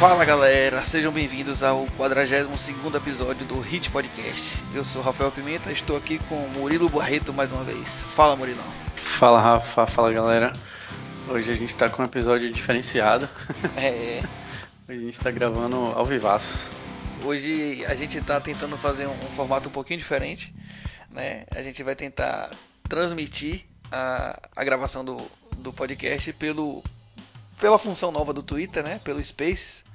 Fala galera, sejam bem-vindos ao 42 episódio do Hit Podcast. Eu sou Rafael Pimenta, estou aqui com Murilo Barreto mais uma vez. Fala Murilão. Fala Rafa, fala galera. Hoje a gente está com um episódio diferenciado. É. Hoje a gente está gravando ao vivaço. Hoje a gente está tentando fazer um, um, formato um pouquinho diferente, né? A gente vai tentar transmitir a, a gravação do, do podcast pelo pela função nova do Twitter, né? Pelo Spaces.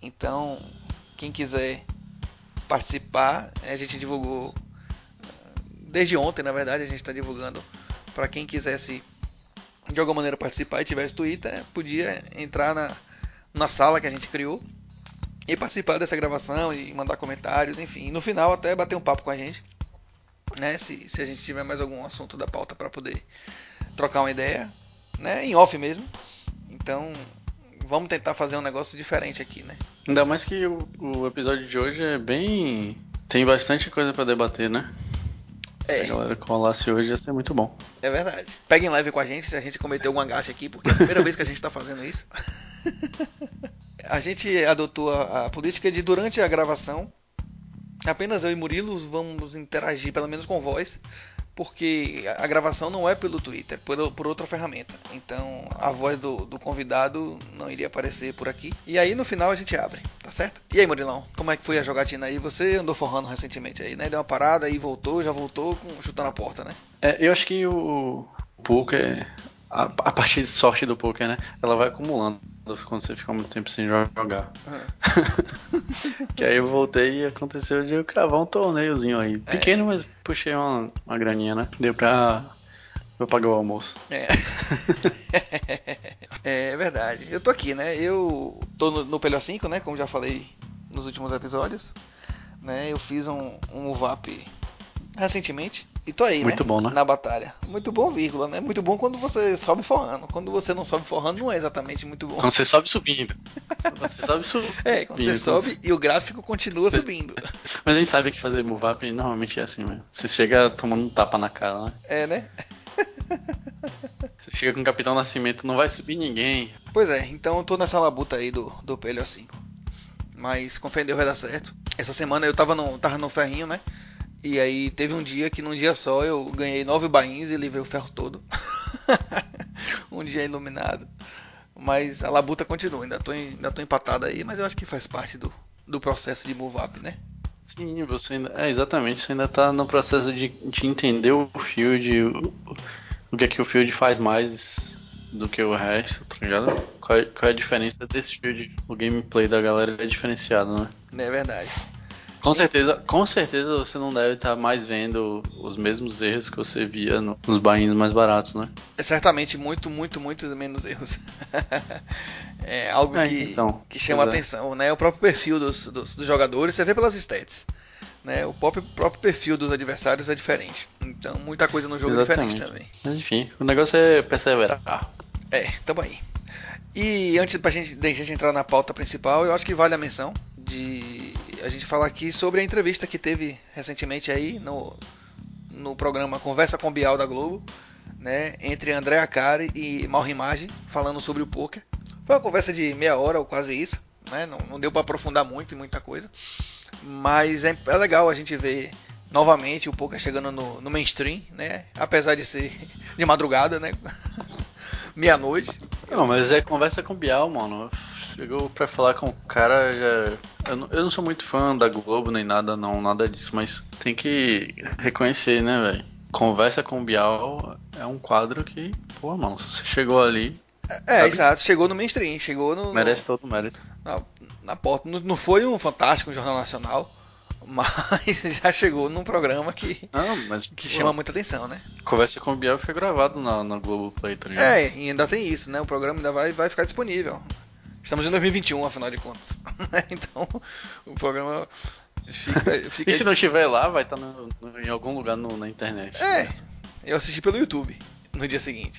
Então, quem quiser participar, a gente divulgou desde ontem, na verdade, a gente está divulgando para quem quisesse de alguma maneira participar e tivesse Twitter, podia entrar na, na sala que a gente criou e participar dessa gravação e mandar comentários, enfim. no final até bater um papo com a gente, né? Se, se a gente tiver mais algum assunto da pauta para poder trocar uma ideia, né? Em off mesmo. Então, vamos tentar fazer um negócio diferente aqui, né? Ainda mais que o, o episódio de hoje é bem. tem bastante coisa para debater, né? É. Se a galera colasse hoje ia ser muito bom. É verdade. Peguem leve com a gente se a gente cometeu algum gafe aqui, porque é a primeira vez que a gente tá fazendo isso. a gente adotou a, a política de durante a gravação, apenas eu e Murilo vamos interagir, pelo menos com voz, porque a gravação não é pelo Twitter, por, por outra ferramenta. Então a voz do, do, convidado não iria aparecer por aqui. E aí no final a gente abre, tá certo? E aí, Murilão, como é que foi a jogatina aí? Você andou forrando recentemente aí, né? Deu uma parada aí voltou, já voltou com chutando a porta, né? É, eu acho que o, poker a, a de sorte do poker, né? Ela vai acumulando quando você fica muito tempo sem jogar. Uhum. que aí eu voltei e aconteceu de eu cravar um torneiozinho aí. É. Pequeno, é. mas puxei uma, uma graninha, né? Deu pra eu pagar o almoço. É. é verdade. Eu tô aqui, né? Eu tô no, no Pelho 5, né? Como já falei nos últimos episódios. Né? Eu fiz um, um up recentemente. E tô aí, Muito né? bom, né? Na batalha. Muito bom, vírgula, né? Muito bom quando você sobe forrando. Quando você não sobe forrando, não é exatamente muito bom. Quando você sobe subindo. Quando você sobe subindo. É, quando você sobe e o gráfico continua subindo. Mas a gente sabe que fazer move up normalmente é assim mesmo. Você chega tomando um tapa na cara, né? É, né? Você chega com o Capitão Nascimento, não vai subir ninguém. Pois é, então eu tô nessa labuta aí do, do PLO 5. Mas com fé em Deus vai dar certo. Essa semana eu tava no, tava no ferrinho, né? E aí teve um dia que num dia só eu ganhei nove bainhas e livrei o ferro todo. um dia iluminado. Mas a labuta continua, ainda tô, ainda tô empatado aí, mas eu acho que faz parte do, do processo de move up, né? Sim, você ainda. É, exatamente, você ainda tá no processo de, de entender o field, o, o que é que o field faz mais do que o resto, tá ligado? Qual é, qual é a diferença desse field? O gameplay da galera é diferenciado, né? É verdade. Com certeza, com certeza você não deve estar mais vendo os mesmos erros que você via no, nos bainhos mais baratos, né? É certamente muito, muito, muito menos erros. é algo é, que, então, que chama é. atenção, né? O próprio perfil dos, dos, dos, jogadores, você vê pelas stats. Né? O próprio, próprio perfil dos adversários é diferente. Então, muita coisa no jogo Exatamente. é diferente também. Mas enfim, o negócio é perseverar. É, tamo aí. E antes pra gente, de gente entrar na pauta principal, eu acho que vale a menção de a gente falar aqui sobre a entrevista que teve recentemente aí no, no programa Conversa com Bial da Globo, né, entre André Acari e Malrimage, falando sobre o poker. Foi uma conversa de meia hora ou quase isso, né, não, não deu para aprofundar muito em muita coisa, mas é, é, legal a gente ver novamente o poker chegando no, no mainstream, né, apesar de ser de madrugada, né, meia-noite. Não, mas é conversa com Bial, mano chegou pra falar com o cara, já... eu, não, eu não sou muito fã da Globo nem nada, não, nada disso, mas tem que reconhecer, né, velho? Conversa com o Bial é um quadro que, pô, mano, se você chegou ali. É, é exato, chegou no mainstream, chegou no. Merece todo o mérito. Na, na porta. Não, não foi um fantástico um Jornal Nacional, mas já chegou num programa que, não, mas, que pô, chama muita atenção, né? Conversa com o Biel fica gravado na, na Globo Play, tá ligado? É, e ainda tem isso, né? O programa ainda vai, vai ficar disponível. Estamos em 2021, afinal de contas. então, o programa fica, fica... E se não estiver lá, vai estar no, no, em algum lugar no, na internet. É, né? eu assisti pelo YouTube no dia seguinte.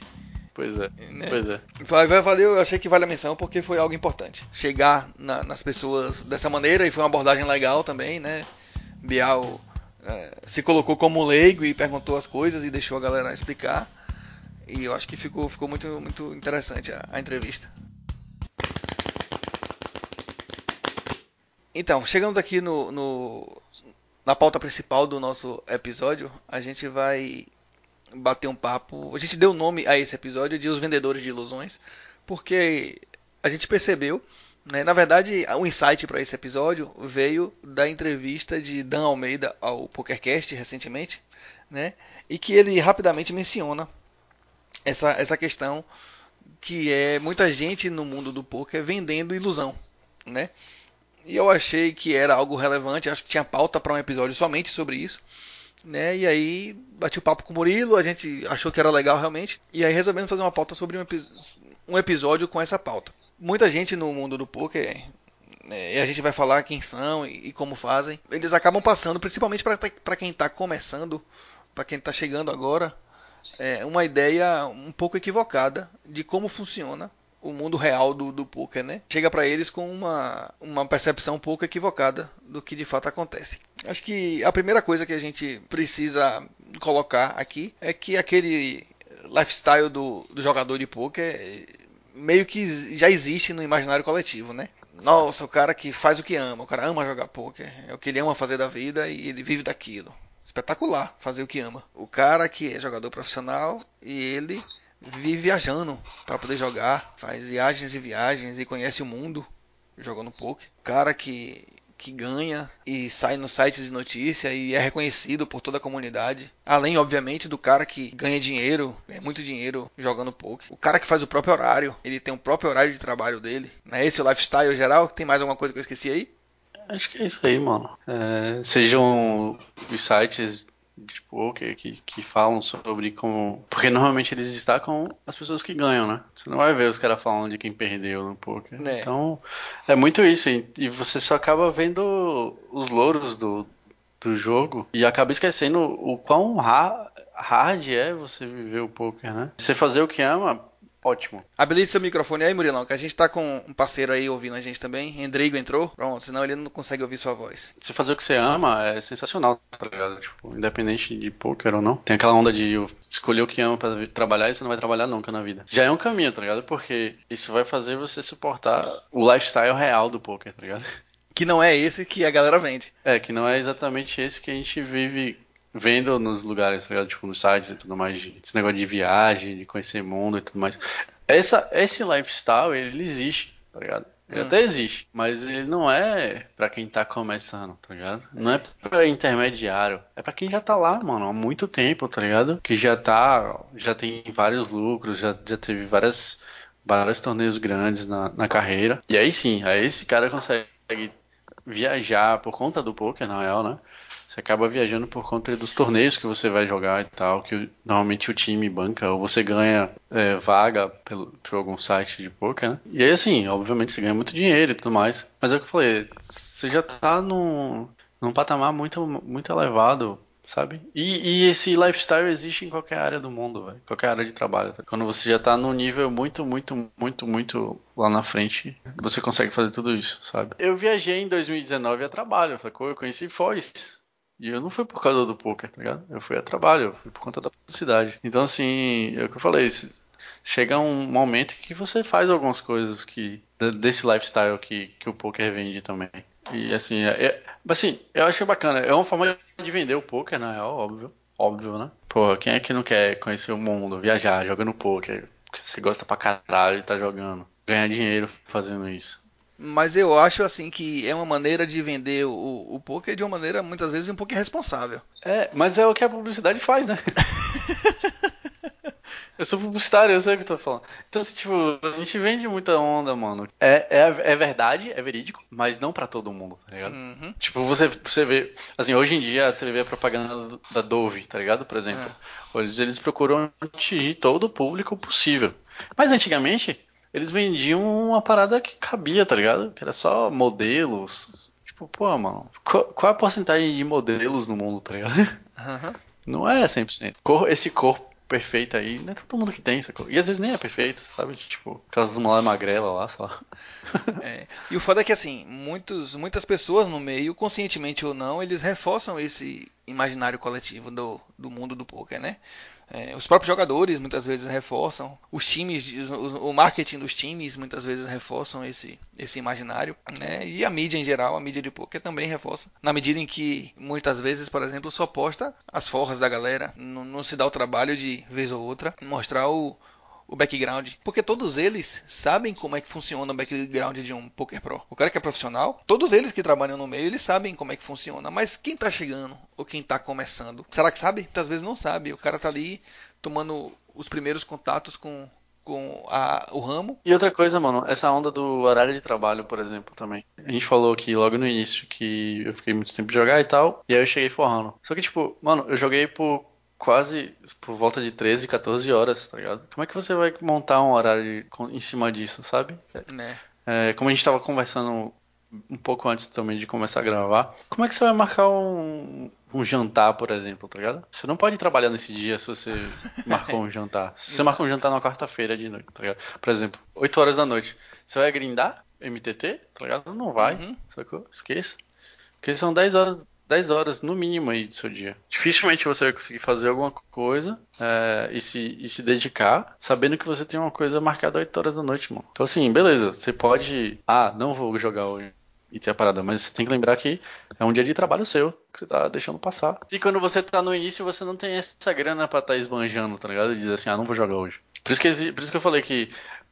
Pois é, né? pois é. Valeu, eu achei que vale a menção porque foi algo importante. Chegar na, nas pessoas dessa maneira e foi uma abordagem legal também, né? Bial é, se colocou como leigo e perguntou as coisas e deixou a galera explicar. E eu acho que ficou, ficou muito, muito interessante a, a entrevista. Então, chegamos aqui no, no, na pauta principal do nosso episódio, a gente vai bater um papo. A gente deu nome a esse episódio de Os Vendedores de Ilusões, porque a gente percebeu, né, na verdade, o insight para esse episódio veio da entrevista de Dan Almeida ao PokerCast recentemente, né, e que ele rapidamente menciona essa, essa questão que é muita gente no mundo do poker vendendo ilusão, né? E eu achei que era algo relevante, acho que tinha pauta para um episódio somente sobre isso né? E aí bati o papo com o Murilo, a gente achou que era legal realmente, e aí resolvemos fazer uma pauta sobre um, um episódio com essa pauta. Muita gente no mundo do poker, né, e a gente vai falar quem são e, e como fazem, eles acabam passando, principalmente para quem está começando, para quem está chegando agora, é, uma ideia um pouco equivocada de como funciona o mundo real do, do poker, né? Chega para eles com uma, uma percepção um pouco equivocada do que de fato acontece. Acho que a primeira coisa que a gente precisa colocar aqui é que aquele lifestyle do, do jogador de poker meio que já existe no imaginário coletivo, né? Nossa, o cara que faz o que ama, o cara ama jogar poker, é o que ele ama fazer da vida e ele vive daquilo. Espetacular fazer o que ama. O cara que é jogador profissional e ele vive viajando para poder jogar, faz viagens e viagens e conhece o mundo jogando poker. Cara que que ganha e sai nos sites de notícia e é reconhecido por toda a comunidade. Além, obviamente, do cara que ganha dinheiro, ganha muito dinheiro jogando poker. O cara que faz o próprio horário, ele tem o próprio horário de trabalho dele. Não é esse o lifestyle geral? Tem mais alguma coisa que eu esqueci aí? Acho que é isso aí, mano. É, sejam os sites de poker que, que falam sobre como. Porque normalmente eles destacam as pessoas que ganham, né? Você não vai ver os caras falando de quem perdeu no poker. É. Então, é muito isso. E você só acaba vendo os louros do, do jogo e acaba esquecendo o quão hard é você viver o poker, né? Você fazer o que ama, Ótimo. Habilite seu microfone aí, Murilão, que a gente tá com um parceiro aí ouvindo a gente também. Rodrigo entrou. Pronto, senão ele não consegue ouvir sua voz. Se fazer o que você ama é sensacional, tá ligado? Tipo, independente de poker ou não. Tem aquela onda de escolher o que ama para trabalhar e você não vai trabalhar nunca na vida. Já é um caminho, tá ligado? Porque isso vai fazer você suportar o lifestyle real do poker, tá ligado? Que não é esse que a galera vende. É, que não é exatamente esse que a gente vive vendo nos lugares, tá ligado? Tipo, nos sites e tudo mais, esse negócio de viagem, de conhecer mundo e tudo mais. Essa, esse lifestyle, ele existe, tá ligado? Ele hum. até existe, mas ele não é para quem tá começando, tá ligado? Não é pra intermediário, é para quem já tá lá, mano, há muito tempo, tá ligado? Que já tá, já tem vários lucros, já, já teve várias, vários torneios grandes na, na carreira. E aí sim, aí esse cara consegue viajar por conta do poker, na real, né? Você acaba viajando por conta dos torneios que você vai jogar e tal, que normalmente o time banca, ou você ganha é, vaga pelo, por algum site de poker, né? E aí, assim, obviamente você ganha muito dinheiro e tudo mais. Mas é o que eu falei, você já tá num, num patamar muito, muito elevado sabe? E, e, esse lifestyle existe em qualquer área do mundo, velho. Qualquer área de trabalho. Tá? Quando você já tá num nível muito, muito, muito, muito lá na frente, você consegue fazer tudo isso, sabe? Eu viajei em 2019 a trabalho, sacou? Eu conheci Foz. E eu não fui por causa do poker, tá ligado? Eu fui a trabalho, eu fui por conta da publicidade. Então, assim, é o que eu falei, chega um momento que você faz algumas coisas que desse lifestyle que, que o poker vende também. E assim, é, é, assim, eu acho bacana. É uma forma de vender o poker, na real, óbvio. Óbvio, né? Pô, quem é que não quer conhecer o mundo, viajar, jogando poker? Porque você gosta pra caralho de tá jogando. Ganhar dinheiro fazendo isso. Mas eu acho assim que é uma maneira de vender o, o poker de uma maneira muitas vezes um pouco irresponsável. É, mas é o que a publicidade faz, né? eu sou publicitário, eu sei o que eu tô falando. Então, assim, tipo, a gente vende muita onda, mano. É, é, é verdade, é verídico, mas não para todo mundo, tá ligado? Uhum. Tipo, você, você vê. Assim, hoje em dia você vê a propaganda da Dove, tá ligado? Por exemplo. É. Hoje eles procuram atingir todo o público possível. Mas antigamente eles vendiam uma parada que cabia, tá ligado? Que era só modelos. Tipo, pô, mano, qual, qual é a porcentagem de modelos no mundo, tá ligado? Uhum. Não é 100%. Cor, esse corpo perfeito aí, não é todo mundo que tem, sacou? E às vezes nem é perfeito, sabe? Tipo, aquelas mulheres magrela lá, sei lá. É. E o foda é que, assim, muitos, muitas pessoas no meio, conscientemente ou não, eles reforçam esse imaginário coletivo do, do mundo do poker, né? É, os próprios jogadores muitas vezes reforçam, os times, o, marketing dos times muitas vezes reforçam esse, esse imaginário, né? E a mídia em geral, a mídia de poker também reforça, na medida em que muitas vezes, por exemplo, só posta as forras da galera, não, não se dá o trabalho de vez ou outra mostrar o, o background, porque todos eles sabem como é que funciona o background de um poker pro. O cara que é profissional, todos eles que trabalham no meio, eles sabem como é que funciona, mas quem tá chegando ou quem tá começando, será que sabe? Muitas vezes não sabe. O cara tá ali tomando os primeiros contatos com com a, o ramo. E outra coisa, mano, essa onda do horário de trabalho, por exemplo, também. A gente falou aqui logo no início que eu fiquei muito tempo de jogar e tal, e aí eu cheguei forrando. Só que, tipo, mano, eu joguei por quase por volta de 13, 14 horas, tá ligado? Como é que você vai montar um horário em cima disso, sabe? Né? É, como a gente tava conversando um pouco antes também de começar a gravar, como é que você vai marcar um, um jantar, por exemplo, tá ligado? Você não pode trabalhar nesse dia se você marcou um jantar. Se você marcou um jantar na quarta-feira de noite, tá ligado? Por exemplo, 8 horas da noite. Você vai grindar MTT, tá ligado? Não vai, uhum. sacou? Esqueça. Porque são 10 horas 10 horas no mínimo aí do seu dia. Dificilmente você vai conseguir fazer alguma coisa é, e, se, e se dedicar sabendo que você tem uma coisa marcada 8 horas da noite, mano. Então assim, beleza, você pode. Ah, não vou jogar hoje e ter a parada. Mas você tem que lembrar que é um dia de trabalho seu, que você tá deixando passar. E quando você tá no início, você não tem essa grana pra estar tá esbanjando, tá ligado? E dizer assim, ah, não vou jogar hoje. Por isso que, por isso que eu falei que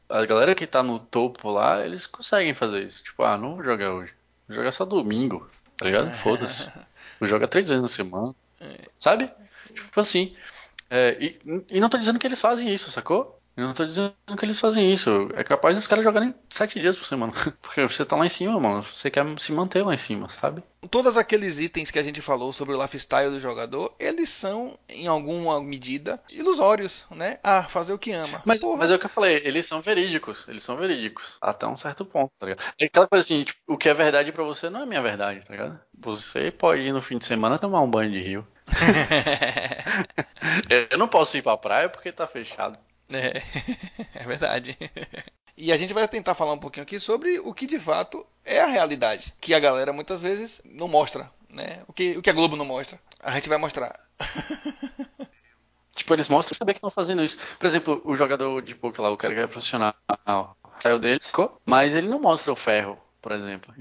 a galera que tá no topo lá, eles conseguem fazer isso. Tipo, ah, não vou jogar hoje. Vou jogar só domingo. Tá ligado? Foda-se. Joga três vezes na semana. É. Sabe? Tipo assim. É, e, e não tô dizendo que eles fazem isso, sacou? Eu não tô dizendo que eles fazem isso. É capaz dos caras jogarem sete dias por semana. Porque você tá lá em cima, mano. Você quer se manter lá em cima, sabe? Todos aqueles itens que a gente falou sobre o lifestyle do jogador, eles são, em alguma medida, ilusórios, né? Ah, fazer o que ama. Mas, mas é o que eu falei, eles são verídicos. Eles são verídicos. Até um certo ponto, tá ligado? É aquela coisa assim, tipo, o que é verdade para você não é minha verdade, tá ligado? Você pode ir no fim de semana tomar um banho de rio. eu não posso ir pra praia porque tá fechado. É, é verdade. E a gente vai tentar falar um pouquinho aqui sobre o que de fato é a realidade, que a galera muitas vezes não mostra, né? O que, o que a Globo não mostra, a gente vai mostrar. tipo, eles mostram saber que estão fazendo isso. Por exemplo, o jogador de poker lá, o cara que é profissional, saiu dele, ficou, mas ele não mostra o ferro, por exemplo.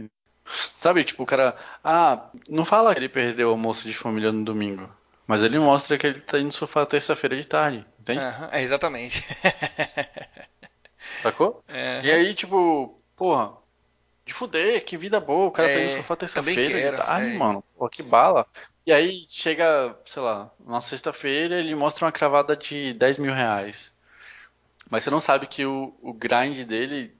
Sabe, tipo, o cara, ah, não fala que ele perdeu o almoço de família no domingo. Mas ele mostra que ele tá indo no sofá terça-feira de tarde, entende? Uhum, é, exatamente. Sacou? É. E aí, tipo, porra, de fuder, que vida boa, o cara é, tá indo no é, sofá terça-feira de tarde, é. mano. Pô, que bala. E aí chega, sei lá, na sexta-feira ele mostra uma cravada de 10 mil reais. Mas você não sabe que o, o grind dele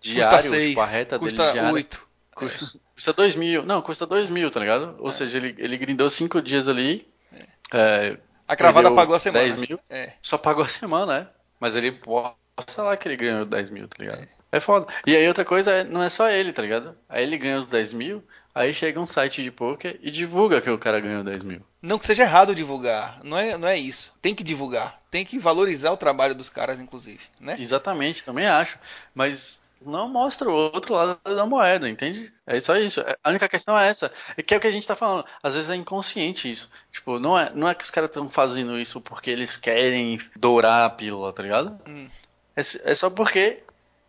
diário, custa seis, tipo, a reta custa dele diária, 8. Custa, Custa 2 mil. Não, custa 2 mil, tá ligado? Ou é. seja, ele, ele grindou 5 dias ali. É. É, a cravada pagou a semana. 10 mil. É. Só pagou a semana, é. Mas ele posta lá que ele ganhou 10 mil, tá ligado? É. é foda. E aí outra coisa é, não é só ele, tá ligado? Aí ele ganha os 10 mil, aí chega um site de poker e divulga que o cara ganhou 10 mil. Não que seja errado divulgar, não é, não é isso. Tem que divulgar, tem que valorizar o trabalho dos caras, inclusive, né? Exatamente, também acho. Mas não mostra o outro lado da moeda, entende? É só isso. É, a única questão é essa. É que é o que a gente tá falando. Às vezes é inconsciente isso. Tipo, não é, não é que os caras estão fazendo isso porque eles querem dourar a pílula, tá ligado? Hum. É, é só porque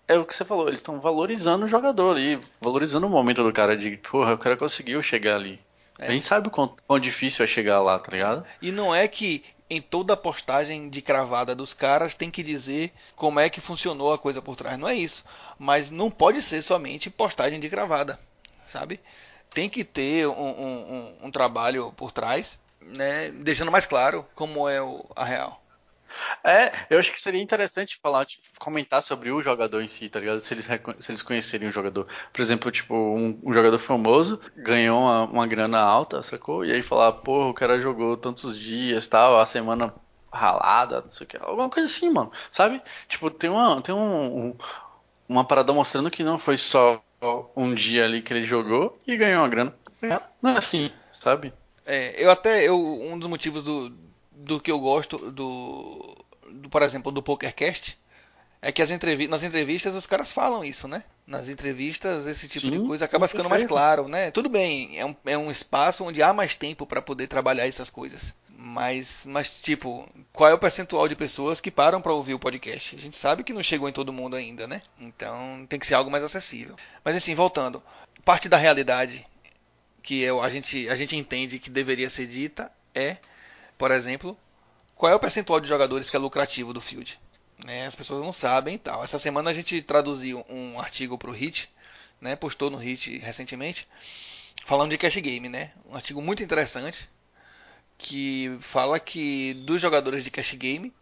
é o que você falou, eles estão valorizando o jogador ali, valorizando o momento do cara de, porra, o cara conseguiu chegar ali. É. A gente sabe o quão, quão, difícil é chegar lá, tá ligado? E não é que em toda postagem de cravada dos caras tem que dizer como é que funcionou a coisa por trás. Não é isso. Mas não pode ser somente postagem de cravada, sabe? Tem que ter um, um, um trabalho por trás, né? deixando mais claro como é o, a real. É, eu acho que seria interessante falar, tipo, comentar sobre o jogador em si, tá ligado? Se eles, se eles conhecerem o jogador. Por exemplo, tipo, um, um jogador famoso ganhou uma, uma, grana alta, sacou? E aí falar, porra, o cara jogou tantos dias, tal, a semana ralada, não sei o que. Alguma coisa assim, mano. Sabe? Tipo, tem uma, tem um, um uma parada mostrando que não foi só um dia ali que ele jogou e ganhou uma grana. Não é assim, sabe? É, eu até, eu, um dos motivos do, do que eu gosto do, do por exemplo, do PokerCast, é que as entrevi nas entrevistas os caras falam isso, né? Nas entrevistas esse tipo Sim, de coisa acaba ficando mais claro, né? Tudo bem, é um, é um espaço onde há mais tempo para poder trabalhar essas coisas. Mas, mas, tipo, qual é o percentual de pessoas que param para ouvir o podcast? A gente sabe que não chegou em todo mundo ainda, né? Então tem que ser algo mais acessível. Mas assim, voltando, parte da realidade que eu, a, gente, a gente entende que deveria ser dita é, por exemplo, qual é o percentual de jogadores que é lucrativo do Field? Né? As pessoas não sabem e tal. Essa semana a gente traduziu um artigo para o Hit, né? postou no Hit recentemente, falando de cash game, né? Um artigo muito interessante que fala que dos jogadores de cash game,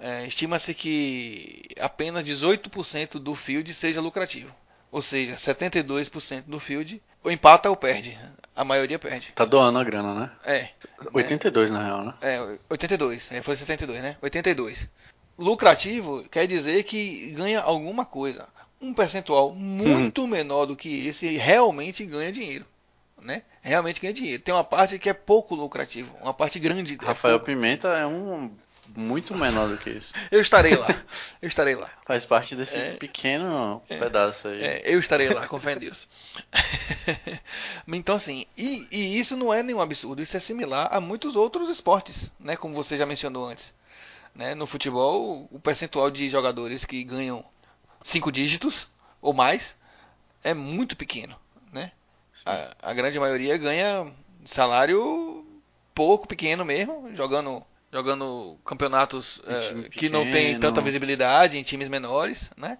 é, estima-se que apenas 18% do field seja lucrativo. Ou seja, 72% do field ou empata ou perde. A maioria perde. Tá doando a grana, né? É. 82 na real, né? É, 82. É, foi 72, né? 82. Lucrativo quer dizer que ganha alguma coisa. Um percentual muito menor do que esse realmente ganha dinheiro. Né? Realmente ganha dinheiro. Tem uma parte que é pouco lucrativo, uma parte grande. é Rafael pouco. Pimenta é um muito menor do que isso. Eu estarei lá. Eu estarei lá. Faz parte desse É. pequeno pedaço aí. É, eu estarei lá, com fé em Deus. então, assim, e, e isso não é nenhum absurdo, isso é similar a muitos outros esportes, né? Como você já mencionou antes. Né? No futebol, o percentual de jogadores que ganham cinco dígitos ou mais é muito pequeno, né? A, a grande maioria ganha salário pouco, pequeno mesmo, jogando, jogando campeonatos time que não tem tanta visibilidade em times menores, né?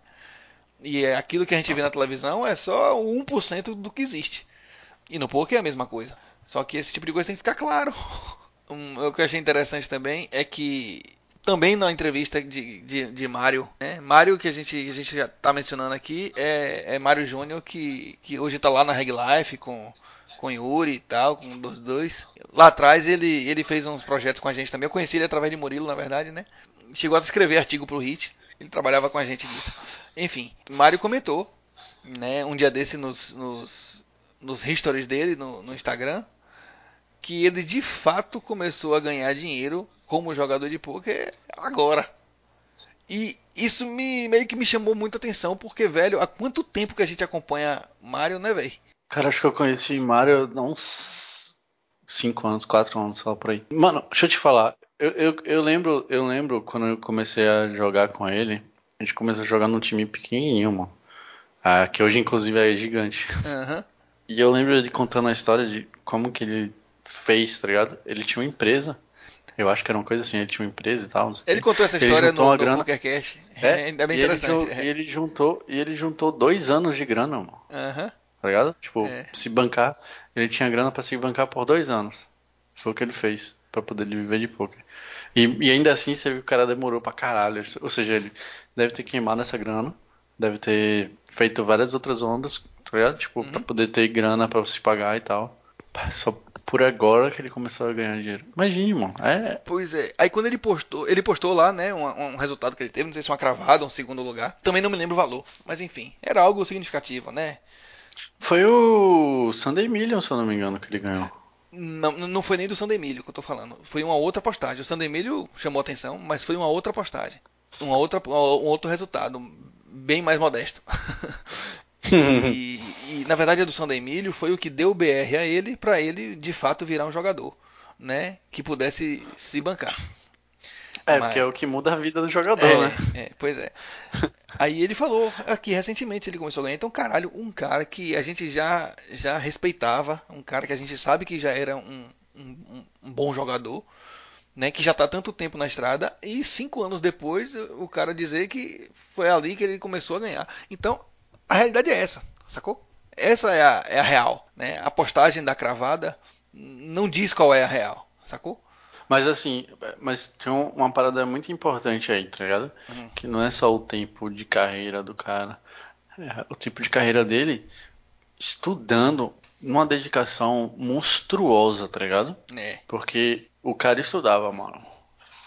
E é aquilo que a gente vê na televisão é só o 1% do que existe. E no poker é a mesma coisa. Só que esse tipo de coisa tem que ficar claro. Um, o que eu achei interessante também é que também na entrevista de, de, de Mário, né? Mário que a gente, que a gente já tá mencionando aqui é, é Mário Júnior que, que hoje tá lá na Reg Life com com Yuri e tal, com os dois. Lá atrás ele, ele fez uns projetos com a gente também. Eu conheci ele através de Murilo, na verdade, né? Chegou a escrever artigo pro Hit. Ele trabalhava com a gente nisso. Enfim, Mário comentou, né, um dia desse nos, nos, nos stories dele no, no Instagram, que ele de fato começou a ganhar dinheiro como jogador de poker agora. E isso me meio que me chamou muita atenção, porque, velho, há quanto tempo que a gente acompanha Mario, né, velho? Cara, acho que eu conheci Mario há uns 5 anos, 4 anos, só por aí. Mano, deixa eu te falar. Eu, eu, eu lembro, eu lembro quando eu comecei a jogar com ele, a gente começou a jogar num time pequenininho, mano. Ah, que hoje inclusive é gigante. Aham. E eu lembro ele contando a história de como que ele fez, tá ligado? Ele tinha uma empresa. Eu acho que era uma coisa assim, ele tinha uma empresa e tal. Ele contou essa Ele história no, no grana. PokerCast. É, é bem e ele interessante. jun- é. E ele juntou, e ele juntou dois anos de grana, mano. Aham. Tá ligado? Tipo, É. se bancar, ele tinha grana pra se bancar por dois anos. Foi o que ele fez pra poder viver de poker. E, e ainda assim, você viu que o cara demorou pra caralho. Ou seja, ele deve ter queimado essa grana, deve ter feito várias outras ondas, tá ligado? Tipo, Uhum. pra poder ter grana pra se pagar e tal. Só por agora que ele começou a ganhar dinheiro. Imagine, mano. É, Pois é. Aí quando ele postou, ele postou lá, né, um, um resultado que ele teve, não sei se uma cravada, um segundo lugar. Também não me lembro o valor, mas enfim, era algo significativo, né? Foi o Sunday Million, se eu não me engano, que ele ganhou. Não, não foi nem do Sandemilho que eu tô falando. Foi uma outra postagem. O Sandemilho chamou atenção, mas foi uma outra postagem. Uma outra, um outro resultado, bem mais modesto. e, e, na verdade a do Sandemilho foi o que deu o BR a ele para ele de fato virar um jogador, né? Que pudesse se bancar. É, Mas- porque é o que muda a vida do jogador, É, né? é, pois é. Aí ele falou aqui recentemente ele começou a ganhar. Então, caralho, um cara que a gente já já respeitava, um cara que a gente sabe que já era um, um, um bom jogador, né? Que já tá há tanto tempo na estrada e cinco anos depois o cara dizer que foi ali que ele começou a ganhar. Então, a realidade é essa, sacou? Essa é a, é a real, né? A postagem da cravada não diz qual é a real, sacou? Mas assim, mas tem um- uma parada muito importante aí, tá ligado? Uhum. Que não é só o tempo de carreira do cara. É o tipo de carreira dele estudando numa dedicação monstruosa, tá ligado? É. Porque o cara estudava, mano.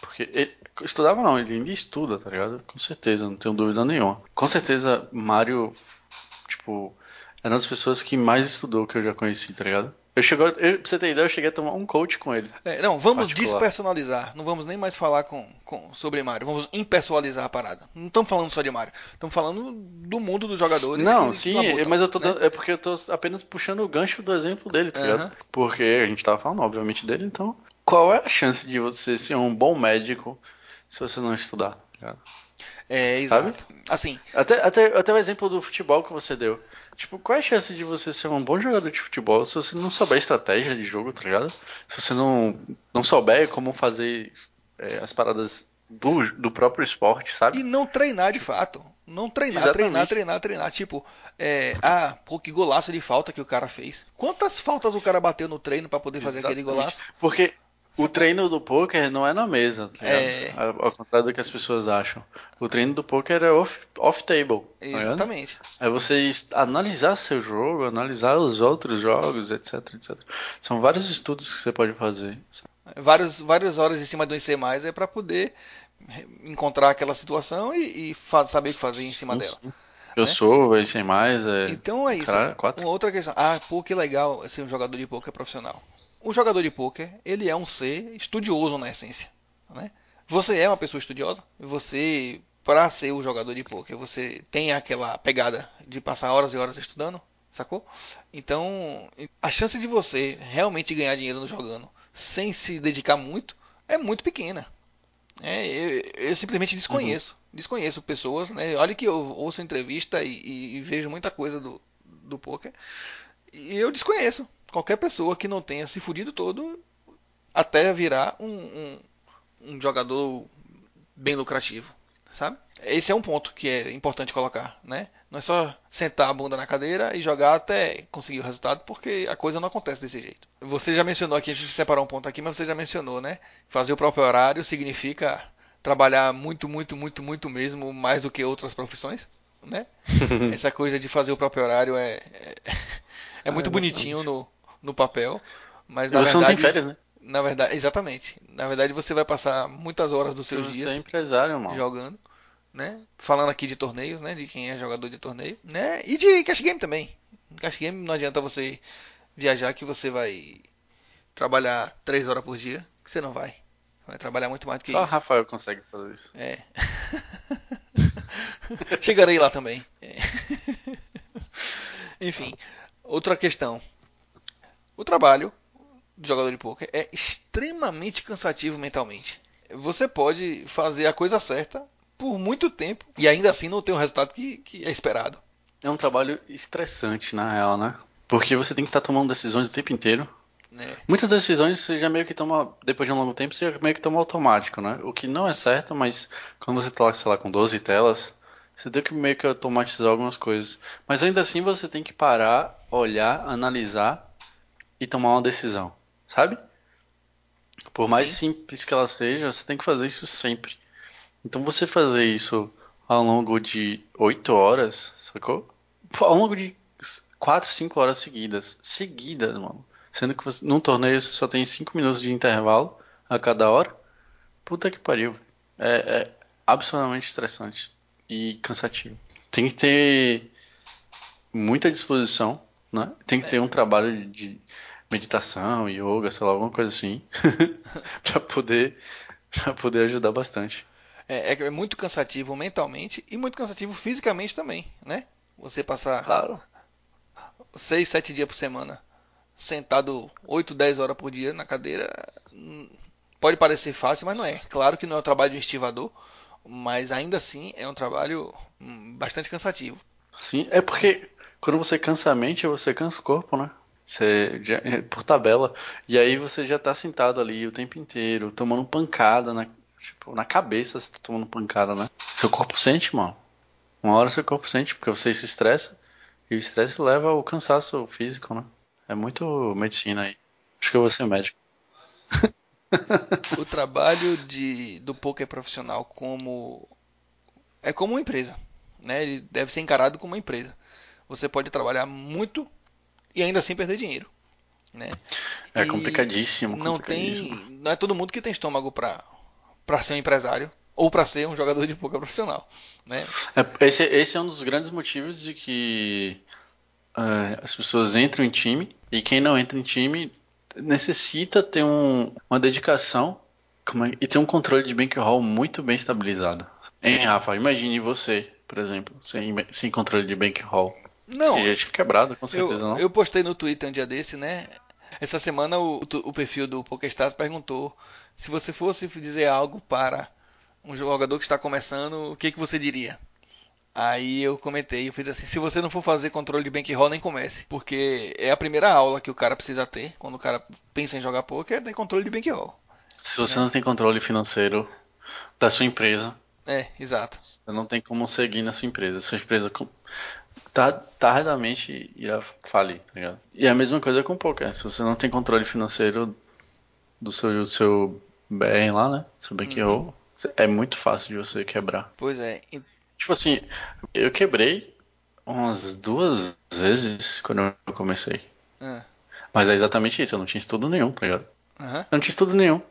Porque ele estudava não, ele ainda estuda, tá ligado? Com certeza, não tenho dúvida nenhuma. Com certeza, Mário, tipo, é uma das pessoas que mais estudou que eu já conheci, tá ligado? Eu chegou, eu, pra você ter ideia, eu cheguei a tomar um coach com ele. É, não, vamos particular. despersonalizar. Não vamos nem mais falar com, com, sobre Mario. Vamos impessoalizar a parada. Não estamos falando só de Mario. Estamos falando do mundo dos jogadores. Não, que, sim, que mas eu tô né? dando, é porque eu tô apenas puxando o gancho do exemplo dele, tá uhum. ligado? Porque a gente tava falando, obviamente, dele, então. Qual é a chance de você ser um bom médico se você não estudar? Tá? É, exato. Sabe? Assim. Até, até, até o exemplo do futebol que você deu. Tipo, qual é a chance de você ser um bom jogador de futebol se você não souber estratégia de jogo, tá ligado? Se você não, não souber como fazer é, as paradas do, do próprio esporte, sabe? E não treinar de fato. Não treinar, Exatamente. treinar, treinar, treinar. Tipo, é, ah, pô, que golaço de falta que o cara fez. Quantas faltas o cara bateu no treino para poder fazer Exatamente. aquele golaço? Porque o treino do poker não é na mesa, tá é... ao contrário do que as pessoas acham. O treino do poker é off-table. Off tá Exatamente. Tá é você analisar seu jogo, analisar os outros jogos, etc, etc. São vários estudos que você pode fazer. Vários, várias horas em cima do IC+, é para poder encontrar aquela situação e, e saber o que fazer em cima dela. Sim. Eu né? sou, IC+, é... Então é isso. Caralho, Uma outra questão. Ah, pô, que legal ser um jogador de poker profissional o jogador de pôquer, ele é um ser estudioso na essência. Né? Você é uma pessoa estudiosa, você, para ser o jogador de pôquer, você tem aquela pegada de passar horas e horas estudando, sacou? Então, a chance de você realmente ganhar dinheiro no jogando sem se dedicar muito é muito pequena. É, eu, eu, simplesmente desconheço. Uhum. Desconheço pessoas, né? Olha que eu ouço entrevista e, e, e vejo muita coisa do, do poker. E eu desconheço qualquer pessoa que não tenha se fudido todo até virar um, um, um jogador bem lucrativo, sabe? Esse é um ponto que é importante colocar, né? Não é só sentar a bunda na cadeira e jogar até conseguir o resultado, porque a coisa não acontece desse jeito. Você já mencionou aqui, a gente separou um ponto aqui, mas você já mencionou, né? Fazer o próprio horário significa trabalhar muito, muito, muito, muito mesmo, mais do que outras profissões, né? Essa coisa de fazer o próprio horário é, é, é muito é bonitinho no, no papel, mas na você verdade, não tem férias, né? Na verdade, exatamente. Na verdade, você vai passar muitas horas dos seus você dias é empresário, mano. jogando, né? Falando aqui de torneios, né? De quem é jogador de torneio, né? E de cash game também. Cash game não adianta você viajar que você vai trabalhar três horas por dia, que você não vai. Vai trabalhar muito mais do que Só isso. Só Rafael consegue fazer isso. É. Chegarei lá também. É. Enfim, outra questão. O trabalho de jogador de poker é extremamente cansativo mentalmente. Você pode fazer a coisa certa por muito tempo e ainda assim não ter o resultado que, que é esperado. É um trabalho estressante, na real, né? Porque você tem que estar tomando decisões o tempo inteiro. É. Muitas decisões você já meio que toma, depois de um longo tempo, você já meio que toma automático, né? O que não é certo, mas quando você está lá, sei lá, com 12 telas, você tem que meio que automatizar algumas coisas. Mas ainda assim você tem que parar, olhar, analisar e tomar uma decisão, sabe? Por mais Sim. simples que ela seja, você tem que fazer isso sempre. Então você fazer isso ao longo de 8 horas, sacou? Ao longo de 4, 5 horas seguidas. Seguidas, mano. Sendo que você, num torneio você só tem 5 minutos de intervalo a cada hora. Puta que pariu. É, é absolutamente estressante e cansativo. Tem que ter muita disposição, né? Tem que ter um trabalho de, meditação, yoga, sei lá, alguma coisa assim, para poder, pra poder ajudar bastante. É, é, muito cansativo mentalmente e muito cansativo fisicamente também, né? Você passar claro. 6, 7 dias por semana sentado 8, 10 horas por dia na cadeira hum, pode parecer fácil, mas não é. Claro que não é o trabalho de um estivador, mas ainda assim é um trabalho hum, bastante cansativo. Sim, é porque quando você cansa a mente, você cansa o corpo, né? Você já, é, por tabela. E aí você já tá sentado ali o tempo inteiro, tomando pancada na, tipo, na cabeça, você tá tomando pancada, né? Seu corpo sente, mano. Uma hora seu corpo sente, porque você se estressa. E o estresse leva ao cansaço físico, né? É muito medicina aí. Acho que eu vou ser médico. o trabalho de, do poker profissional como é como uma empresa, né? Ele deve ser encarado como uma empresa. Você pode trabalhar muito e ainda assim perder dinheiro. Né? É complicadíssimo. Não tem, não é todo mundo que tem estômago para para ser um empresário ou para ser um jogador de poker profissional, né? É, esse, esse é um dos grandes motivos de que uh, as pessoas entram em time e quem não entra em time necessita ter um, uma dedicação é, e ter um controle de bankroll muito bem estabilizado. Hein, Rafa? Imagine você, por exemplo, sem, sem controle de bankroll. Não. Já tinha quebrado, com certeza eu, não. Eu postei no Twitter um dia desse, né? Essa semana o, o perfil do PokerStars perguntou se você fosse dizer algo para um jogador que está começando, o que, que você diria? Aí eu comentei, eu fiz assim, se você não for fazer controle de bankroll, nem comece. Porque é a primeira aula que o cara precisa ter, quando o cara pensa em jogar poker, é ter controle de bankroll. Se você é. não tem controle financeiro da sua empresa... É, exato. Você não tem como seguir na sua empresa. Sua empresa tardamente irá falir, tá ligado? E a mesma coisa com o poker. Se você não tem controle financeiro do seu, do seu BR lá, né? Seu bankroll, uhum. é muito fácil de você quebrar. Pois é. Tipo assim, eu quebrei umas duas vezes quando eu comecei. Ah. Mas é exatamente isso, eu não tinha estudo nenhum, tá ligado? Uhum. Eu não tinha estudo nenhum.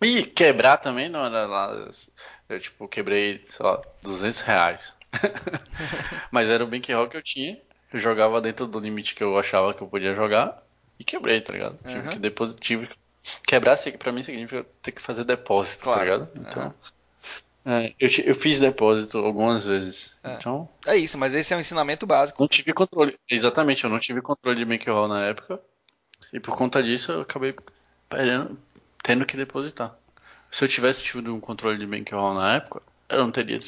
E quebrar também não era lá. Eu, tipo, quebrei, sei lá, 200 reais. Mas era o bankroll que eu tinha. Eu jogava dentro do limite que eu achava que eu podia jogar. E quebrei, tá ligado? Uhum. Tive que deposit... tive... Quebrar pra mim significa ter que fazer depósito, tá claro. tá ligado? Então. Uhum. É, eu, eu, fiz depósito algumas vezes. É. Então. É isso, mas esse é um ensinamento básico. Não tive controle. Exatamente, eu não tive controle de bankroll na época. E por conta disso eu acabei perdendo, tendo que depositar. Se eu tivesse tido um controle de bankroll na época, eu não teria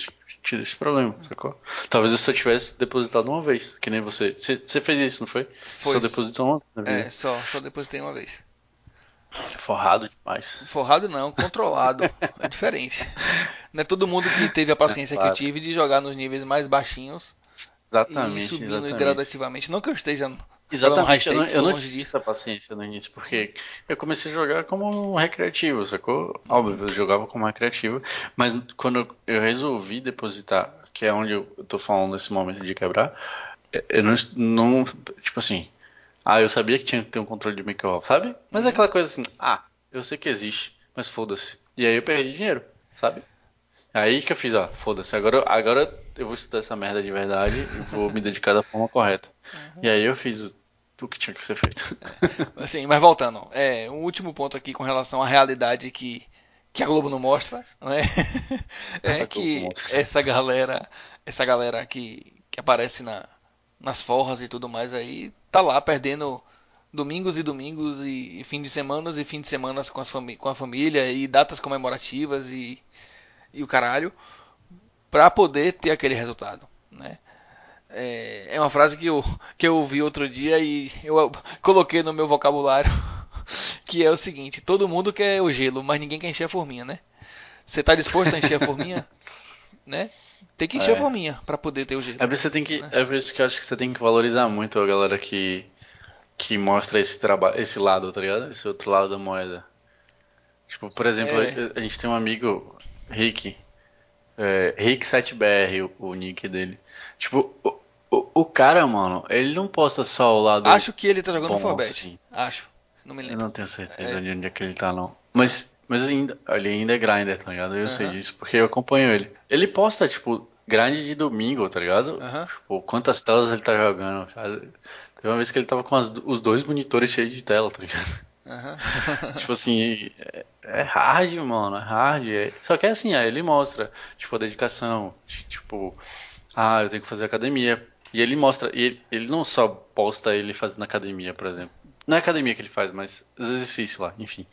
tido esse problema, sacou? Talvez eu tivesse depositado uma vez, que nem você. Você, fez isso, não foi? Foi. Só depositou uma vez? É, só, só depositei uma vez. Forrado demais. Forrado não, controlado. é diferente. Não é todo mundo que teve a paciência é, claro. que eu tive de jogar nos níveis mais baixinhos. Exatamente. E subindo exatamente. gradativamente. Não que eu esteja. Exatamente, eu não, eu não tive essa paciência no início, porque eu comecei a jogar como um recreativo, sacou? Óbvio, eu jogava como recreativo, mas quando eu resolvi depositar, que é onde eu tô falando nesse momento de quebrar, eu não, não tipo assim, ah, eu sabia que tinha que ter um controle de make-off, sabe? Mas é aquela coisa assim, ah, eu sei que existe, mas foda-se. E aí eu perdi dinheiro, sabe? Aí que eu fiz, ó, foda-se, agora, agora eu vou estudar essa merda de verdade e vou me dedicar da forma correta. Uhum. E aí eu fiz o, que tinha que ser feito. É. Assim, mas voltando, é, um último ponto aqui com relação à realidade que, que a Globo não mostra, né? É que essa galera, essa galera que, que aparece na, nas forras e tudo mais aí, tá lá perdendo domingos e domingos e, e fim de semanas e fim de semanas com, as com a família e datas comemorativas e, e o caralho para poder ter aquele resultado, né? É, é uma frase que eu, que eu ouvi outro dia e eu coloquei no meu vocabulário que é o seguinte: todo mundo quer o gelo, mas ninguém quer encher a forminha, né? Você está disposto a encher a forminha? né? Tem que encher é. a forminha pra poder ter o jeito. É por, isso que, né? é por isso que eu acho que você tem que valorizar muito a galera que, que mostra esse, trabalho, esse lado, tá ligado? Esse outro lado da moeda. Tipo, por exemplo, é. a gente tem um amigo, Rick. É, Rick7BR, o, o nick dele. Tipo, o, o, o, cara, mano, ele não posta só o lado. Acho que ele tá jogando no Forbet. Assim. Acho. Não me lembro. Eu não tenho certeza é. de onde é que ele tá, não. Mas mas ainda, ele ainda é grinder, tá ligado? Eu uhum. sei disso, porque eu acompanho ele. Ele posta, tipo, grind de domingo, tá ligado? Uhum. Tipo, quantas telas ele tá jogando. Teve uma vez que ele tava com as, os dois monitores cheios de tela, tá ligado? Uhum. tipo assim, é, é, hard, mano, é hard. É... Só que é assim, aí ele mostra, tipo, a dedicação, tipo, ah, eu tenho que fazer academia. E ele mostra, e ele, ele não só posta ele fazendo academia, por exemplo. Não é academia que ele faz, mas os exercícios lá, enfim.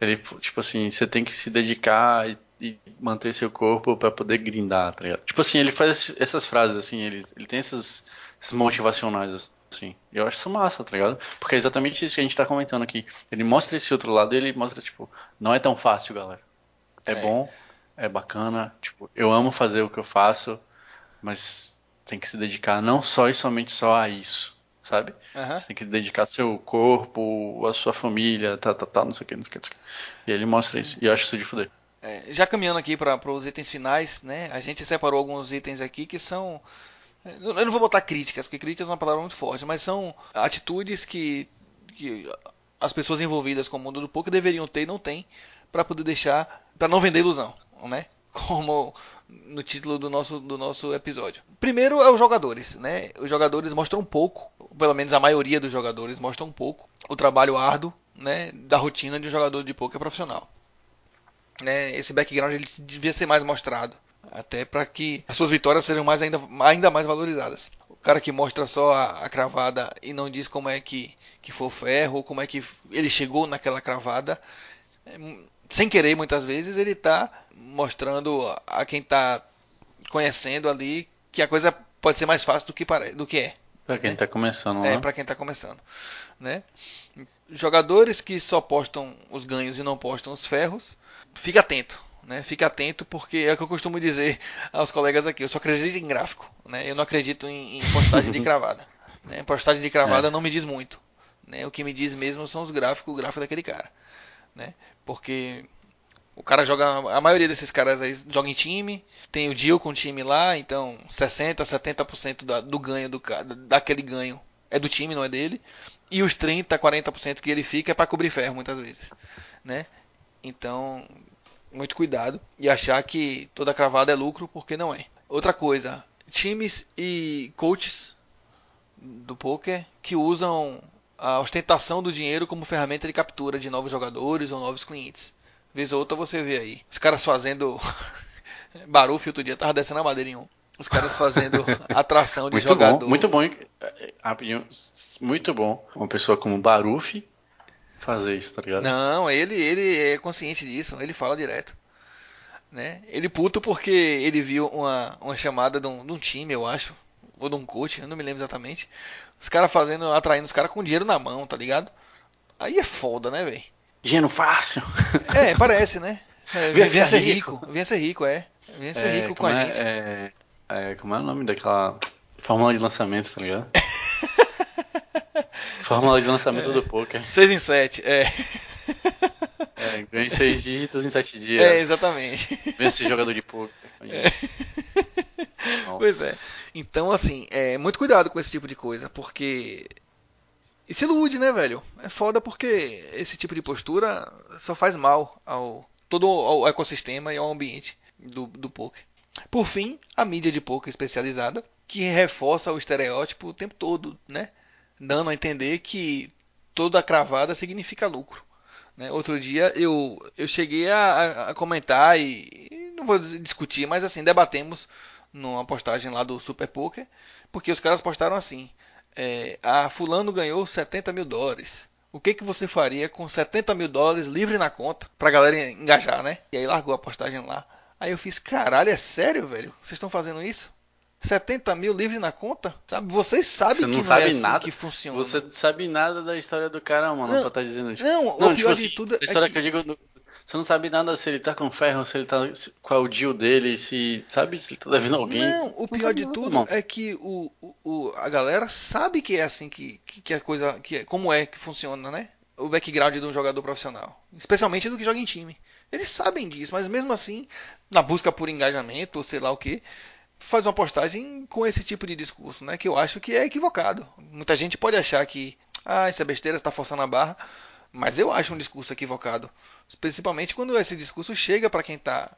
Ele, tipo assim, você tem que se dedicar e, e manter seu corpo para poder grindar, tá ligado? Tipo assim, ele faz essas frases, assim, ele, ele tem essas, essas motivacionais, assim. Eu acho isso massa, tá ligado? Porque é exatamente isso que a gente tá comentando aqui. Ele mostra esse outro lado e ele mostra, tipo, não é tão fácil, galera. É, é. bom, é bacana, tipo, eu amo fazer o que eu faço, mas tem que se dedicar não só e somente só a isso sabe? Uhum. Você tem que dedicar seu corpo, a sua família, tá, tá, tá, não sei o que, não sei o que. E ele mostra isso. E eu acho isso de fuder. É, já caminhando aqui para os itens finais, né? A gente separou alguns itens aqui que são. Eu não vou botar críticas, porque críticas é uma palavra muito forte, mas são atitudes que, que as pessoas envolvidas com o mundo do poker deveriam ter e não têm para poder deixar, para não vender ilusão, né? Como no título do nosso, do nosso episódio. Primeiro é os jogadores, né? Os jogadores mostram um pouco, pelo menos a maioria dos jogadores mostram um pouco o trabalho árduo, né, da rotina de um jogador de poker profissional. Né? Esse background ele devia ser mais mostrado, até para que as suas vitórias sejam mais ainda, ainda mais valorizadas. O cara que mostra só a, a cravada e não diz como é que, que foi o ferro, como é que ele chegou naquela cravada, é, sem querer muitas vezes, ele está mostrando a quem está conhecendo ali que a coisa pode ser mais fácil do que, do que é. Para quem está né? começando, É, né? para quem está começando. Né? Jogadores que só postam os ganhos e não postam os ferros, fica atento. Né? Fica atento porque é o que eu costumo dizer aos colegas aqui. Eu só acredito em gráfico. Né? Eu não acredito em, em postagem de cravada. Né? Postagem de cravada É. não me diz muito. Né? O que me diz mesmo são os gráficos, o gráfico daquele cara. Né? Porque o cara joga. A maioria desses caras aí joga em time. Tem o deal com o time lá, então 60, 70% da, do ganho do daquele ganho é do time, não é dele. E os 30, 40% que ele fica é para cobrir ferro muitas vezes, né? Então, muito cuidado e achar que toda cravada é lucro porque não é. Outra coisa, times e coaches do poker que usam a ostentação do dinheiro como ferramenta de captura de novos jogadores ou novos clientes. Vez ou outra você vê aí. Os caras fazendo. Baruf outro dia tava descendo a madeira em um. Os caras fazendo atração de Muito jogador. bom, muito bom. Muito bom. Uma pessoa como Baruf fazer isso, tá ligado? Não, ele, ele é consciente disso, ele fala direto. Né? Ele puto porque ele viu uma, uma chamada de um, de um time, eu acho, ou de um coach, eu não me lembro exatamente. Os caras fazendo, atraindo os caras com dinheiro na mão, tá ligado? Aí é foda, né, velho? Dinheiro fácil. É, parece, né? É, venha ser ficar rico. venha ser rico, é. Venha ser rico com a é, gente. É, é, como é o nome daquela fórmula de lançamento, tá ligado? fórmula de lançamento do poker. 6 em 7, é. É, ganha seis dígitos em sete dias. É, exatamente. Esse jogador de poker. Nossa. Pois é. Então, assim, é, muito cuidado com esse tipo de coisa, porque. E se ilude, né, velho? É foda porque esse tipo de postura só faz mal ao todo ao ecossistema e ao ambiente do, do poker. Por fim, a mídia de poker especializada, que reforça o estereótipo o tempo todo, né? Dando a entender que toda cravada significa lucro. Né? Outro dia eu, eu cheguei a, a- comentar e, e não vou discutir, mas assim, debatemos numa postagem lá do Super Poker, porque os caras postaram assim: é, a fulano ganhou 70 mil dólares. O que, que você faria com 70 mil dólares livre na conta pra galera engajar, né? E aí largou a postagem lá. Aí eu fiz, caralho, é sério, velho? Vocês estão fazendo isso? 70 mil livre na conta? Sabe? Vocês sabem Você que não não sabe é assim nada. que funciona. Você não sabe nada da história do cara, mano, Não, pra tá dizendo isso. não, o tipo pior assim, de tudo é a história que- que... eu digo, você não sabe nada se ele tá com ferro, se ele tá. qual é o deal dele, se. Sabe? Se ele tá devendo alguém. Não, o pior sabe de tudo irmão. é que o, o, a galera sabe que é assim que, que, que a coisa. Que, é- como é que funciona, né? O background de um jogador profissional. Especialmente do que joga em time. Eles sabem disso, mas mesmo assim, na busca por engajamento, ou sei lá o que, faz uma postagem com esse tipo de discurso, né? Que eu acho que é equivocado. Muita gente pode achar que, ah, isso é besteira, está forçando a barra. Mas eu acho um discurso equivocado. Principalmente quando esse discurso chega para quem tá.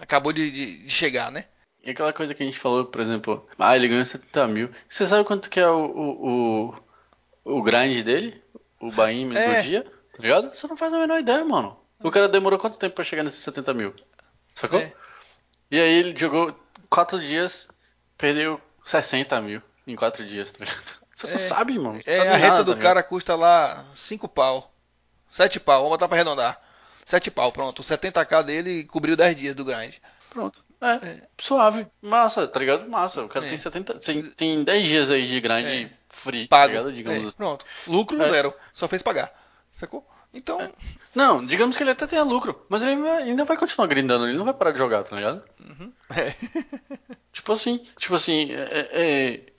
acabou de, de- de chegar, né? E aquela coisa que a gente falou, por exemplo, ah, ele ganhou 70 mil. Você sabe quanto que é o, o, o, o grind dele? O buy-in É. do dia? Tá ligado? Você não faz a menor ideia, mano. O cara demorou quanto tempo pra chegar nesses 70 mil? Sacou? É. E aí ele jogou 4 dias, perdeu 60 mil em 4 dias, tá ligado? Você não É. sabe, mano. Você É, sabe a reta nada, do tá cara custa lá 5 pau. 7 pau, vamos botar pra arredondar. 7 pau, pronto. O 70k dele cobriu 10 dias do grind. Pronto. É, suave. Massa, tá ligado? Massa. O cara É. tem 70. Tem, tem 10 dias aí de grind É. free, Pago. tá ligado? Digamos É, assim. Pronto. Lucro É. zero. Só fez pagar. Sacou? Então, Não, digamos que ele até tenha lucro, mas ele ainda vai continuar grindando, ele não vai parar de jogar, tá ligado? é. Tipo assim, tipo assim, é, é,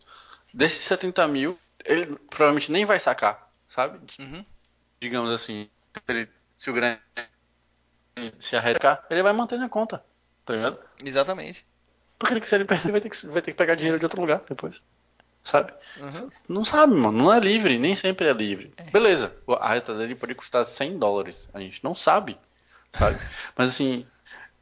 desses 70 mil, ele provavelmente nem vai sacar, sabe? Uhum. Digamos assim, ele- se o grande se arriscar, ele vai manter na conta, tá ligado? Exatamente. Porque se ele perder, vai ter que, vai ter que pegar dinheiro de outro lugar depois, sabe? Uhum. Não sabe, mano. Não é livre, nem sempre é livre. Beleza, a reta dele pode custar 100 dólares. A gente não sabe, sabe? Mas assim,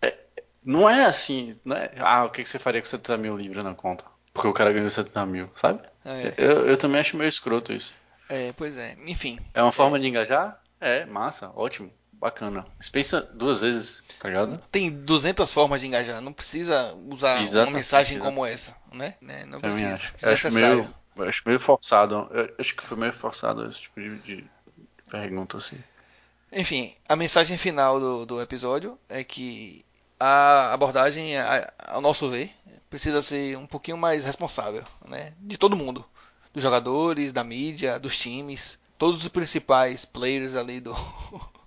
é, não é assim, não é, ah, o que, que você faria com 70 mil livros na conta? Porque o cara ganhou 70 mil, sabe? É. Eu, eu também acho meio escroto isso. É, pois é, enfim. É uma forma é. de engajar? É, massa, ótimo, bacana. Você pensa duas vezes, tá ligado? Tem 200 formas de engajar, não precisa usar uma mensagem como essa, né? né? Não também precisa. Acho. É acho meio, acho meio forçado, eu acho que foi meio forçado esse tipo de, de pergunta assim. Enfim, a mensagem final do, do episódio é que a abordagem, ao nosso ver, precisa ser um pouquinho mais responsável, né? De todo mundo, dos jogadores, da mídia, dos times, todos os principais players ali do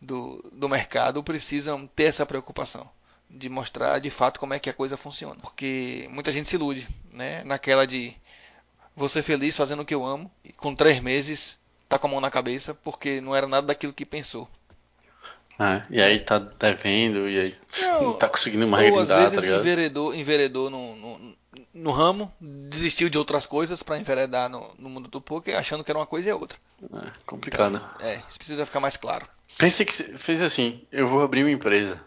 do, do mercado precisam ter essa preocupação de mostrar de fato como é que a coisa funciona, porque muita gente se ilude, né? Naquela de ser feliz fazendo o que eu amo e com três meses tá com a mão na cabeça porque não era nada daquilo que pensou. É, e aí tá devendo, e aí não, tá conseguindo uma ou às vezes tá enveredou, enveredou no, no, no, ramo, desistiu de outras coisas para enveredar no, no, mundo do poker, achando que era uma coisa e outra. É, complicado. Então, é, isso precisa ficar mais claro. Pensei que fez assim, eu vou abrir uma empresa.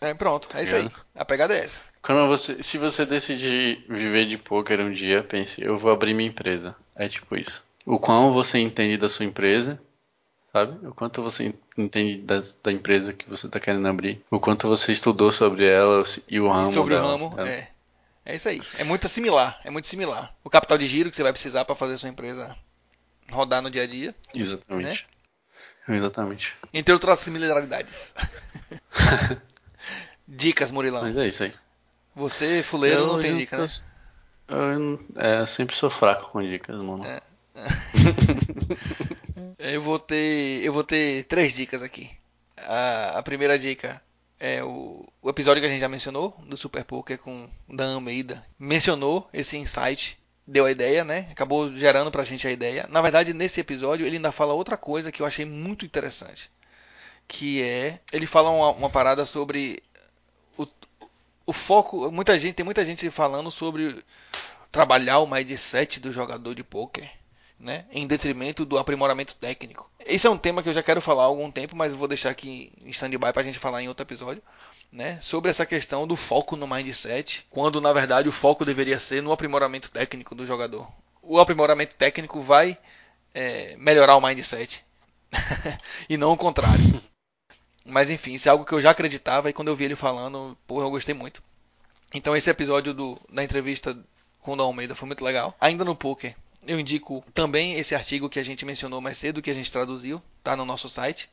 É, pronto, é isso aí. A pegada é essa. Quando você, se você decidir viver de poker um dia, pense, eu vou abrir minha empresa. É tipo isso. O quão você entende da sua empresa sabe? O quanto você entende das, da empresa que você está querendo abrir, o quanto você estudou sobre ela e o ramo. Sobre dela, o ramo, é. É isso aí. É muito similar, é muito similar. O capital de giro que você vai precisar para fazer a sua empresa rodar no dia a dia. Exatamente. Né? Exatamente. Entre outras similaridades. Dicas, Murilão. Mas é isso aí. Você, fuleiro, eu, não tem dica, tô... né? Eu, é, eu sempre sou fraco com dicas, mano. É. eu vou ter. Eu vou ter três dicas aqui. A, a primeira dica é o, o, episódio que a gente já mencionou, do Super Poker com Dan Almeida. Mencionou esse insight, deu a ideia, né? Acabou gerando pra gente a ideia. Na verdade, nesse episódio ele ainda fala outra coisa que eu achei muito interessante. Que é. Ele fala uma, uma parada sobre o, o foco. Muita gente, tem muita gente falando sobre trabalhar o mindset do jogador de poker né, em detrimento do aprimoramento técnico. Esse é um tema que eu já quero falar há algum tempo, mas vou deixar aqui em stand-by para a gente falar em outro episódio. Né, sobre essa questão do foco no mindset, quando na verdade o foco deveria ser no aprimoramento técnico do jogador. O aprimoramento técnico vai é, melhorar o mindset e não o contrário. Mas enfim, isso é algo que eu já acreditava e quando eu vi ele falando, porra, eu gostei muito. Então esse episódio do, da entrevista com o Dom Almeida foi muito legal. Ainda no poker, eu indico também esse artigo que a gente mencionou mais cedo, que a gente traduziu, tá no nosso site.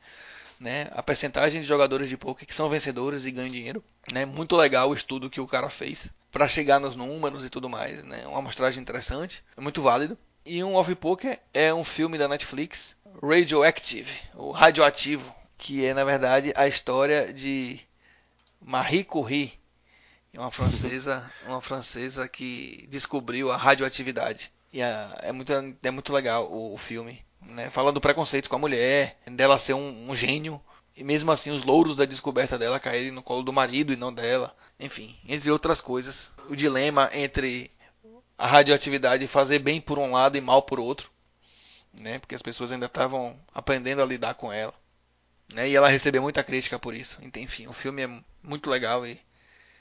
Né, a percentagem de jogadores de poker que são vencedores e ganham dinheiro. Né, muito legal o estudo que o cara fez para chegar nos números e tudo mais. Né, uma amostragem interessante, é muito válido. E um Off Poker é um filme da Netflix, Radioactive, o radioativo, que é na verdade a história de Marie Curie, uma francesa, uma francesa que descobriu a radioatividade. E é, é, muito, é muito legal o, o filme. Né? Fala do preconceito com a mulher, dela ser um, um, gênio, e mesmo assim os louros da descoberta dela caírem no colo do marido e não dela. Enfim, entre outras coisas. O dilema entre a radioatividade fazer bem por um lado e mal por outro. Né? Porque as pessoas ainda estavam aprendendo a lidar com ela. Né? E ela recebeu muita crítica por isso. Enfim, o filme é muito legal e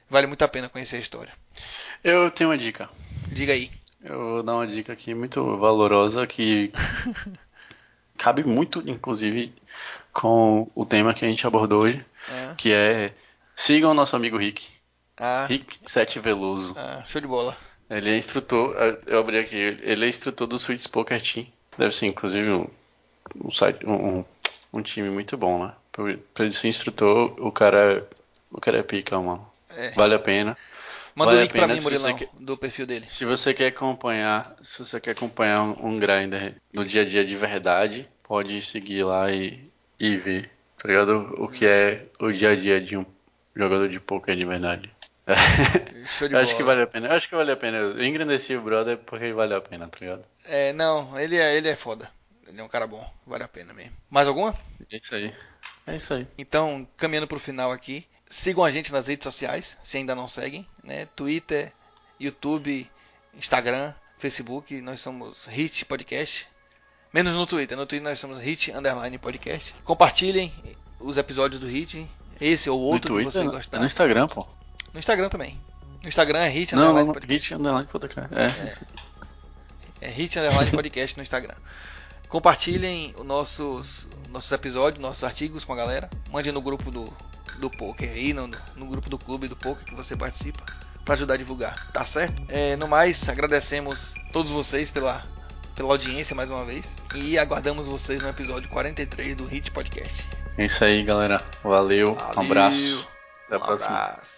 vale muito a pena conhecer a história. Eu tenho uma dica. Diga aí. Eu vou dar uma dica aqui muito valorosa que cabe muito, inclusive, com o tema que a gente abordou hoje, é. que é sigam o nosso amigo Rick. Ah. Rick Sete Veloso. Ah, show de bola. Ele é instrutor, eu abri aqui, ele é instrutor do Sweets Poker Team. Deve ser, inclusive, um, um, site, um, um time muito bom, né? Pra ele ser instrutor, o cara, o cara é pica, mano. É. Vale a pena. Manda vale o link pra mim, Murilão, quer, do perfil dele. Se você quer acompanhar, se você quer acompanhar um, um grinder no dia a dia de verdade, pode seguir lá e, e ver, tá ligado? O que é o dia a dia de um jogador de poker de verdade. Show de acho que vale a pena. Acho que vale a pena. Eu engrandeci o brother porque vale a pena, tá ligado? É, não, ele é, ele é foda. Ele é um cara bom, vale a pena mesmo. Mais alguma? É isso aí. É isso aí. Então, caminhando pro final aqui, Sigam a gente nas redes sociais, se ainda não seguem, né? Twitter, YouTube, Instagram, Facebook, nós somos Hit Podcast. Menos no Twitter, no Twitter nós somos Hit Underline Podcast. Compartilhem os episódios do Hit, Esse ou outro no que você Twitter, gostar. É no Instagram, pô. No Instagram também. No Instagram é hit Não, underline não, podcast. Hit Underline Podcast. É. É hit underline podcast no Instagram. Compartilhem os nossos, nossos episódios, nossos artigos com a galera. Mande no grupo do, do poker aí, no, no grupo do clube do poker que você participa. Pra ajudar a divulgar, tá certo? É, no mais, agradecemos todos vocês pela, pela audiência mais uma vez. E aguardamos vocês no episódio 43 do Hit Podcast. É isso aí, galera. Valeu. Um Valeu. abraço. Até a um próxima. abraço.